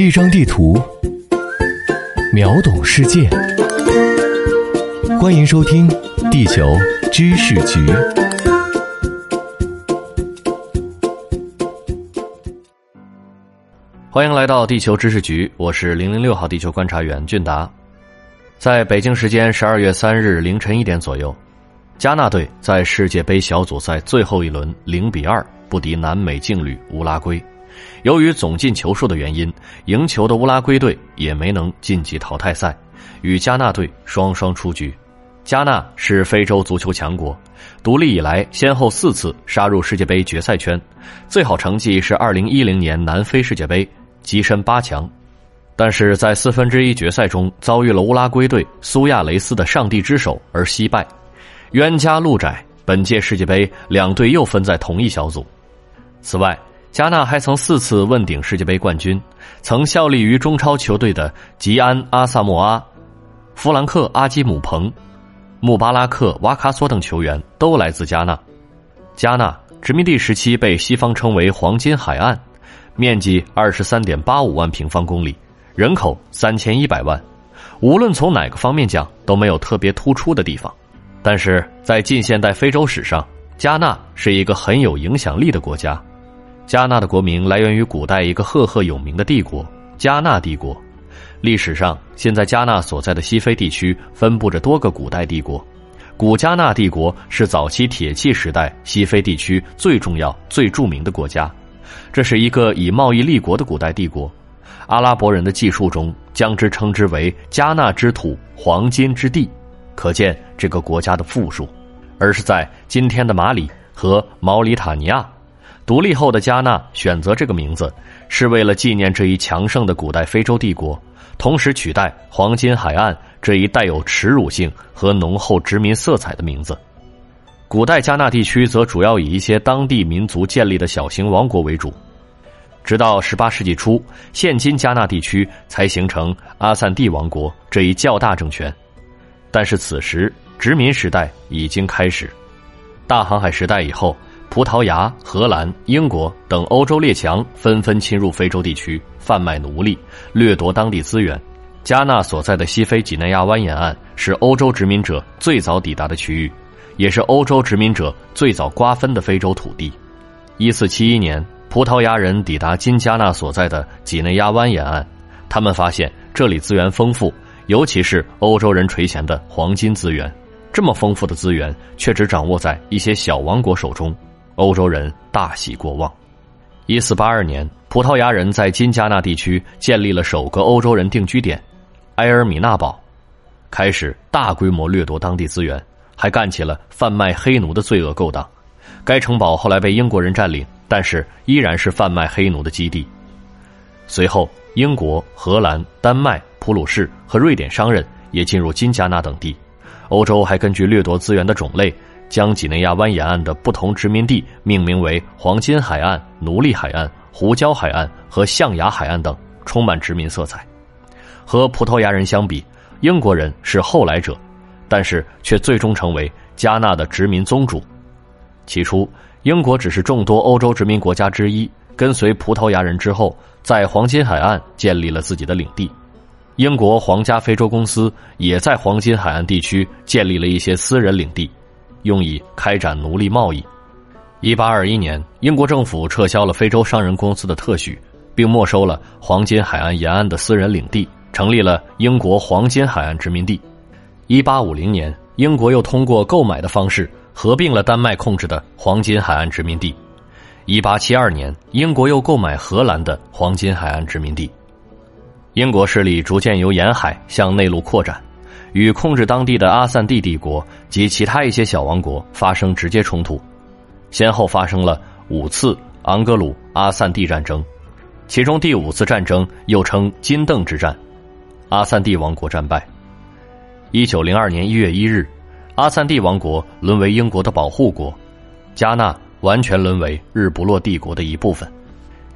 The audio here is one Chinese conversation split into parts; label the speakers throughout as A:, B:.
A: 一张地图，秒懂世界。欢迎收听《地球知识局》。
B: 欢迎来到地球知识局，我是零零六号地球观察员俊达。在北京时间十二月三日凌晨一点左右，加纳队在世界杯小组赛最后一轮零比二不敌南美劲旅乌拉圭。由于总进球数的原因，赢球的乌拉圭队也没能晋级淘汰赛，与加纳队双双出局。加纳是非洲足球强国，独立以来先后四次杀入世界杯决赛圈，最好成绩是二零一零年南非世界杯，跻身八强。但是在四分之一决赛中遭遇了乌拉圭队苏亚雷斯的上帝之手而惜败。冤家路窄，本届世界杯两队又分在同一小组。此外，加纳还曾四次问鼎世界杯冠军，曾效力于中超球队的吉安·阿萨莫阿、弗兰克·阿基姆彭、穆巴拉克·瓦卡索等球员都来自加纳。加纳殖民地时期被西方称为“黄金海岸”，面积二十三点八五万平方公里，人口三千一百万。无论从哪个方面讲，都没有特别突出的地方。但是在近现代非洲史上，加纳是一个很有影响力的国家。加纳的国名来源于古代一个赫赫有名的帝国——加纳帝国。历史上，现在加纳所在的西非地区分布着多个古代帝国。古加纳帝国是早期铁器时代西非地区最重要、最著名的国家。这是一个以贸易立国的古代帝国。阿拉伯人的记述中将之称之为“加纳之土，黄金之地”，可见这个国家的富庶。而是在今天的马里和毛里塔尼亚。独立后的加纳选择这个名字，是为了纪念这一强盛的古代非洲帝国，同时取代“黄金海岸”这一带有耻辱性和浓厚殖民色彩的名字。古代加纳地区则主要以一些当地民族建立的小型王国为主，直到18世纪初，现今加纳地区才形成阿散蒂王国这一较大政权。但是此时殖民时代已经开始，大航海时代以后。葡萄牙、荷兰、英国等欧洲列强纷纷侵入非洲地区，贩卖奴隶，掠夺当地资源。加纳所在的西非几内亚湾沿岸是欧洲殖民者最早抵达的区域，也是欧洲殖民者最早瓜分的非洲土地。一四七一年，葡萄牙人抵达今加纳所在的几内亚湾沿岸，他们发现这里资源丰富，尤其是欧洲人垂涎的黄金资源。这么丰富的资源，却只掌握在一些小王国手中。欧洲人大喜过望。一四八二年，葡萄牙人在金加纳地区建立了首个欧洲人定居点——埃尔米纳堡，开始大规模掠夺当地资源，还干起了贩卖黑奴的罪恶勾当。该城堡后来被英国人占领，但是依然是贩卖黑奴的基地。随后，英国、荷兰、丹麦、普鲁士和瑞典商人也进入金加纳等地。欧洲还根据掠夺资源的种类。将几内亚湾沿岸的不同殖民地命名为黄金海岸、奴隶海岸、胡椒海岸和象牙海岸等，充满殖民色彩。和葡萄牙人相比，英国人是后来者，但是却最终成为加纳的殖民宗主。起初，英国只是众多欧洲殖民国家之一，跟随葡萄牙人之后，在黄金海岸建立了自己的领地。英国皇家非洲公司也在黄金海岸地区建立了一些私人领地。用以开展奴隶贸易。一八二一年，英国政府撤销了非洲商人公司的特许，并没收了黄金海岸沿岸的私人领地，成立了英国黄金海岸殖民地。一八五零年，英国又通过购买的方式合并了丹麦控制的黄金海岸殖民地。一八七二年，英国又购买荷兰的黄金海岸殖民地。英国势力逐渐由沿海向内陆扩展。与控制当地的阿散蒂帝国及其他一些小王国发生直接冲突，先后发生了五次昂格鲁阿散蒂战争，其中第五次战争又称金邓之战，阿散蒂王国战败。一九零二年一月一日，阿散蒂王国沦为英国的保护国，加纳完全沦为日不落帝国的一部分。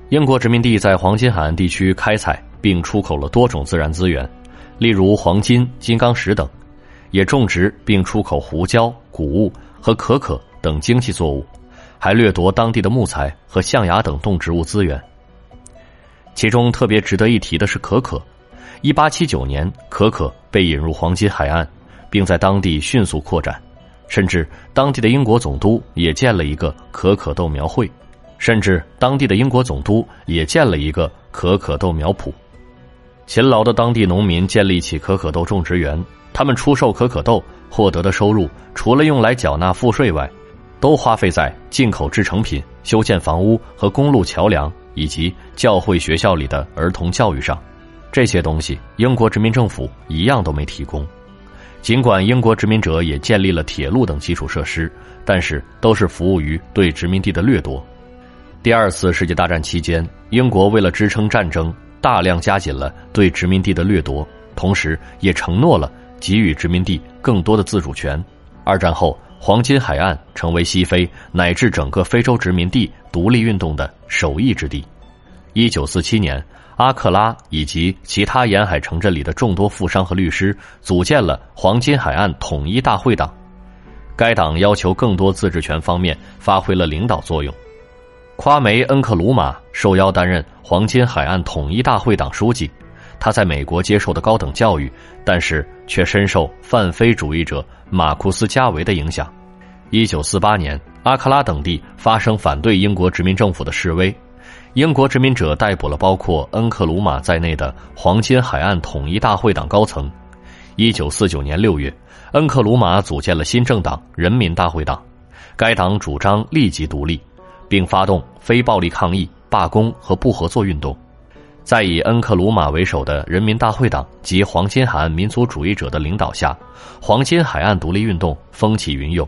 B: 英国殖民地在黄金海岸地区开采并出口了多种自然资源。例如黄金、金刚石等，也种植并出口胡椒、谷物和可可等经济作物，还掠夺当地的木材和象牙等动植物资源。其中特别值得一提的是可可。一八七九年，可可被引入黄金海岸，并在当地迅速扩展，甚至当地的英国总督也建了一个可可豆苗会，甚至当地的英国总督也建了一个可可豆苗圃。勤劳的当地农民建立起可可豆种植园，他们出售可可豆获得的收入，除了用来缴纳赋税外，都花费在进口制成品、修建房屋和公路桥梁，以及教会学校里的儿童教育上。这些东西，英国殖民政府一样都没提供。尽管英国殖民者也建立了铁路等基础设施，但是都是服务于对殖民地的掠夺。第二次世界大战期间，英国为了支撑战争。大量加紧了对殖民地的掠夺，同时也承诺了给予殖民地更多的自主权。二战后，黄金海岸成为西非乃至整个非洲殖民地独立运动的首义之地。一九四七年，阿克拉以及其他沿海城镇里的众多富商和律师组建了黄金海岸统一大会党，该党要求更多自治权方面发挥了领导作用。夸梅·恩克鲁马受邀担任黄金海岸统一大会党书记，他在美国接受的高等教育，但是却深受泛非主义者马库斯·加维的影响。一九四八年，阿克拉等地发生反对英国殖民政府的示威，英国殖民者逮捕了包括恩克鲁马在内的黄金海岸统一大会党高层。一九四九年六月，恩克鲁马组建了新政党人民大会党，该党主张立即独立。并发动非暴力抗议、罢工和不合作运动，在以恩克鲁马为首的人民大会党及黄金海岸民族主义者的领导下，黄金海岸独立运动风起云涌。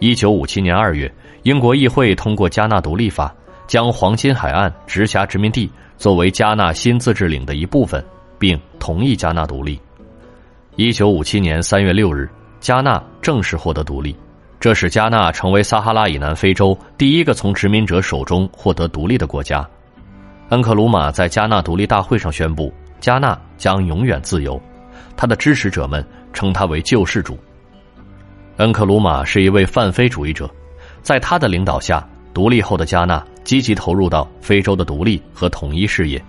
B: 一九五七年二月，英国议会通过加纳独立法，将黄金海岸直辖殖民地作为加纳新自治领的一部分，并同意加纳独立。一九五七年三月六日，加纳正式获得独立。这使加纳成为撒哈拉以南非洲第一个从殖民者手中获得独立的国家。恩克鲁马在加纳独立大会上宣布，加纳将永远自由。他的支持者们称他为救世主。恩克鲁马是一位泛非主义者，在他的领导下，独立后的加纳积极投入到非洲的独立和统一事业。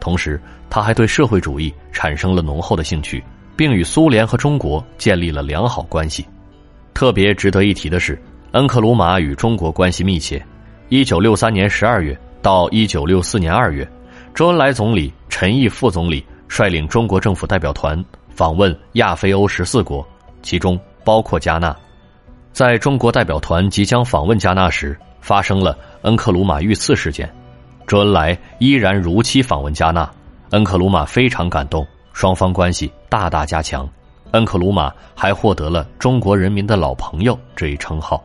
B: 同时，他还对社会主义产生了浓厚的兴趣，并与苏联和中国建立了良好关系。特别值得一提的是，恩克鲁马与中国关系密切。一九六三年十二月到一九六四年二月，周恩来总理、陈毅副总理率领中国政府代表团访问亚非欧十四国，其中包括加纳。在中国代表团即将访问加纳时，发生了恩克鲁马遇刺事件。周恩来依然如期访问加纳，恩克鲁马非常感动，双方关系大大加强。恩克鲁马还获得了“中国人民的老朋友”这一称号。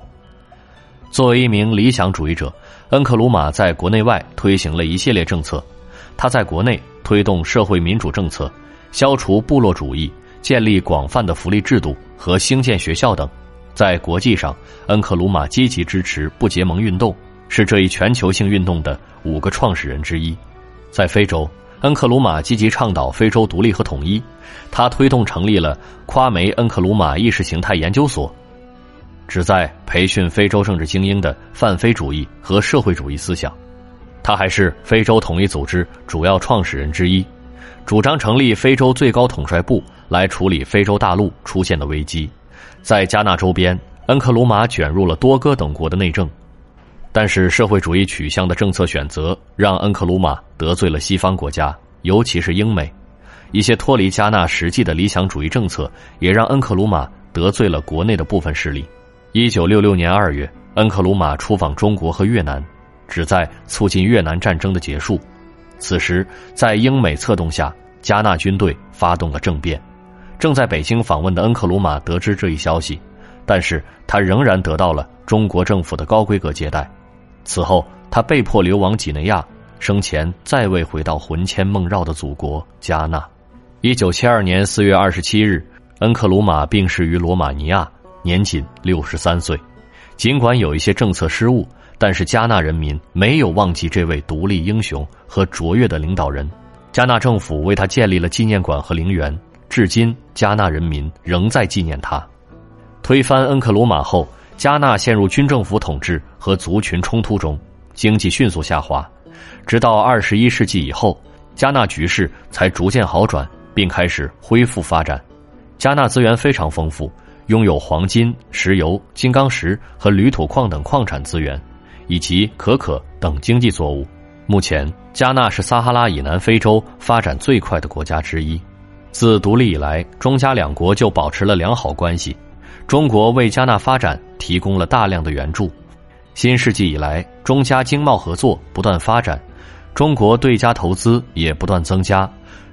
B: 作为一名理想主义者，恩克鲁马在国内外推行了一系列政策。他在国内推动社会民主政策，消除部落主义，建立广泛的福利制度和兴建学校等。在国际上，恩克鲁马积极支持不结盟运动，是这一全球性运动的五个创始人之一。在非洲。恩克鲁马积极倡导非洲独立和统一，他推动成立了夸梅·恩克鲁马意识形态研究所，旨在培训非洲政治精英的泛非主义和社会主义思想。他还是非洲统一组织主要创始人之一，主张成立非洲最高统帅部来处理非洲大陆出现的危机。在加纳周边，恩克鲁马卷入了多哥等国的内政。但是，社会主义取向的政策选择让恩克鲁马得罪了西方国家，尤其是英美。一些脱离加纳实际的理想主义政策，也让恩克鲁马得罪了国内的部分势力。一九六六年二月，恩克鲁马出访中国和越南，旨在促进越南战争的结束。此时，在英美策动下，加纳军队发动了政变。正在北京访问的恩克鲁马得知这一消息，但是他仍然得到了中国政府的高规格接待。此后，他被迫流亡几内亚，生前再未回到魂牵梦绕的祖国加纳。一九七二年四月二十七日，恩克鲁马病逝于罗马尼亚，年仅六十三岁。尽管有一些政策失误，但是加纳人民没有忘记这位独立英雄和卓越的领导人。加纳政府为他建立了纪念馆和陵园，至今加纳人民仍在纪念他。推翻恩克鲁马后。加纳陷入军政府统治和族群冲突中，经济迅速下滑。直到二十一世纪以后，加纳局势才逐渐好转，并开始恢复发展。加纳资源非常丰富，拥有黄金、石油、金刚石和铝土矿等矿产资源，以及可可等经济作物。目前，加纳是撒哈拉以南非洲发展最快的国家之一。自独立以来，中加两国就保持了良好关系。中国为加纳发展提供了大量的援助。新世纪以来，中加经贸合作不断发展，中国对加投资也不断增加。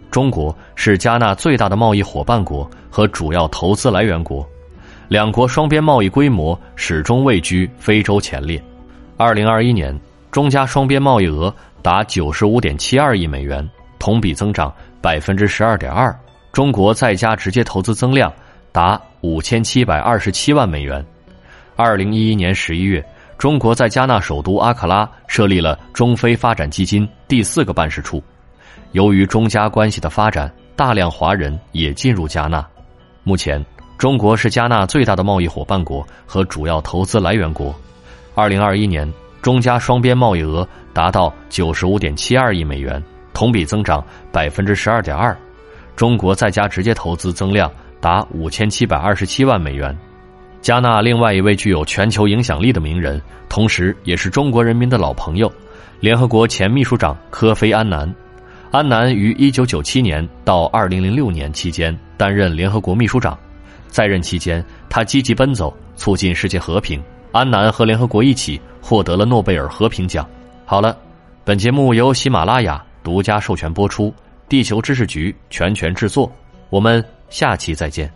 B: 中国是加纳最大的贸易伙伴国和主要投资来源国，两国双边贸易规模始终位居非洲前列。二零二一年，中加双边贸易额达九十五点七二亿美元，同比增长百分之十二点二。中国在加直接投资增量达五千七百二十七万美元。二零一一年十一月，中国在加纳首都阿克拉设立了中非发展基金第四个办事处。由于中加关系的发展，大量华人也进入加纳。目前，中国是加纳最大的贸易伙伴国和主要投资来源国。二零二一年，中加双边贸易额达到九十五点七二亿美元，同比增长百分之十二点二。中国在加直接投资增量达五千七百二十七万美元。加纳另外一位具有全球影响力的名人，同时也是中国人民的老朋友，联合国前秘书长科菲·安南。安南于一九九七年到二零零六年期间担任联合国秘书长，在任期间，他积极奔走，促进世界和平。安南和联合国一起获得了诺贝尔和平奖。好了，本节目由喜马拉雅独家授权播出。地球知识局全权制作，我们下期再见。